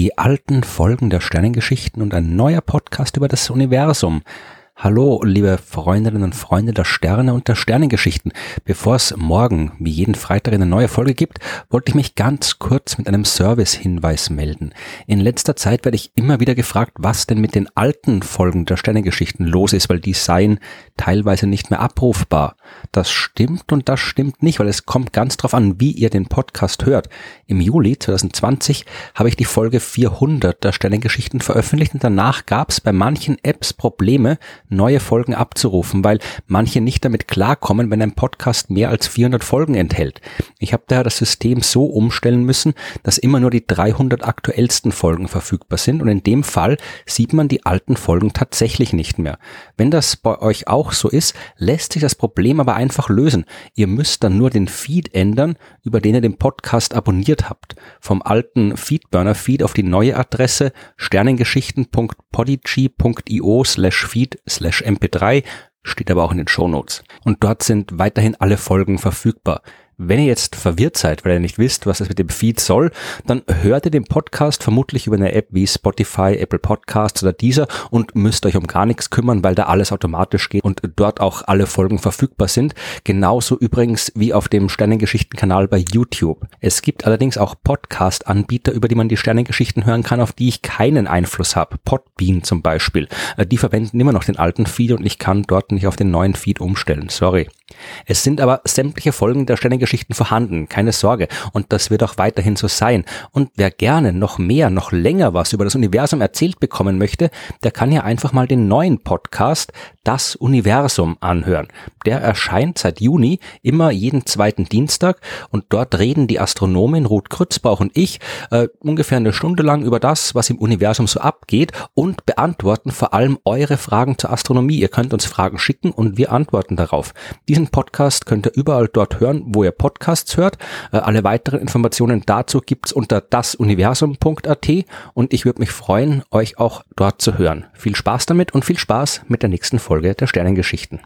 die alten Folgen der Sternengeschichten und ein neuer Podcast über das Universum. Hallo, liebe Freundinnen und Freunde der Sterne und der Sternengeschichten. Bevor es morgen, wie jeden Freitag, eine neue Folge gibt, wollte ich mich ganz kurz mit einem Service-Hinweis melden. In letzter Zeit werde ich immer wieder gefragt, was denn mit den alten Folgen der Sternengeschichten los ist, weil die seien teilweise nicht mehr abrufbar. Das stimmt und das stimmt nicht, weil es kommt ganz drauf an, wie ihr den Podcast hört. Im Juli 2020 habe ich die Folge 400 der Sternengeschichten veröffentlicht und danach gab es bei manchen Apps Probleme, neue Folgen abzurufen, weil manche nicht damit klarkommen, wenn ein Podcast mehr als 400 Folgen enthält. Ich habe daher das System so umstellen müssen, dass immer nur die 300 aktuellsten Folgen verfügbar sind und in dem Fall sieht man die alten Folgen tatsächlich nicht mehr. Wenn das bei euch auch so ist, lässt sich das Problem aber einfach lösen. Ihr müsst dann nur den Feed ändern, über den ihr den Podcast abonniert habt. Vom alten Feedburner-Feed auf die neue Adresse sternengeschichten.podigy.io slash feed slash mp3, steht aber auch in den Shownotes. Und dort sind weiterhin alle Folgen verfügbar. Wenn ihr jetzt verwirrt seid, weil ihr nicht wisst, was es mit dem Feed soll, dann hört ihr den Podcast vermutlich über eine App wie Spotify, Apple Podcasts oder dieser und müsst euch um gar nichts kümmern, weil da alles automatisch geht und dort auch alle Folgen verfügbar sind. Genauso übrigens wie auf dem Sternengeschichten-Kanal bei YouTube. Es gibt allerdings auch Podcast-Anbieter, über die man die Sternengeschichten hören kann, auf die ich keinen Einfluss habe. Podbean zum Beispiel. Äh, die verwenden immer noch den alten Feed und ich kann dort nicht auf den neuen Feed umstellen. Sorry. Es sind aber sämtliche Folgen der Sternengeschichten vorhanden, keine Sorge. Und das wird auch weiterhin so sein. Und wer gerne noch mehr, noch länger was über das Universum erzählt bekommen möchte, der kann ja einfach mal den neuen Podcast Das Universum anhören. Der erscheint seit Juni immer jeden zweiten Dienstag und dort reden die Astronomin Ruth Krützbauch und ich äh, ungefähr eine Stunde lang über das, was im Universum so abgeht und beantworten vor allem eure Fragen zur Astronomie. Ihr könnt uns Fragen schicken und wir antworten darauf. Diesen diesen Podcast könnt ihr überall dort hören, wo ihr Podcasts hört. Äh, alle weiteren Informationen dazu gibt's unter dasuniversum.at und ich würde mich freuen, euch auch dort zu hören. Viel Spaß damit und viel Spaß mit der nächsten Folge der Sternengeschichten.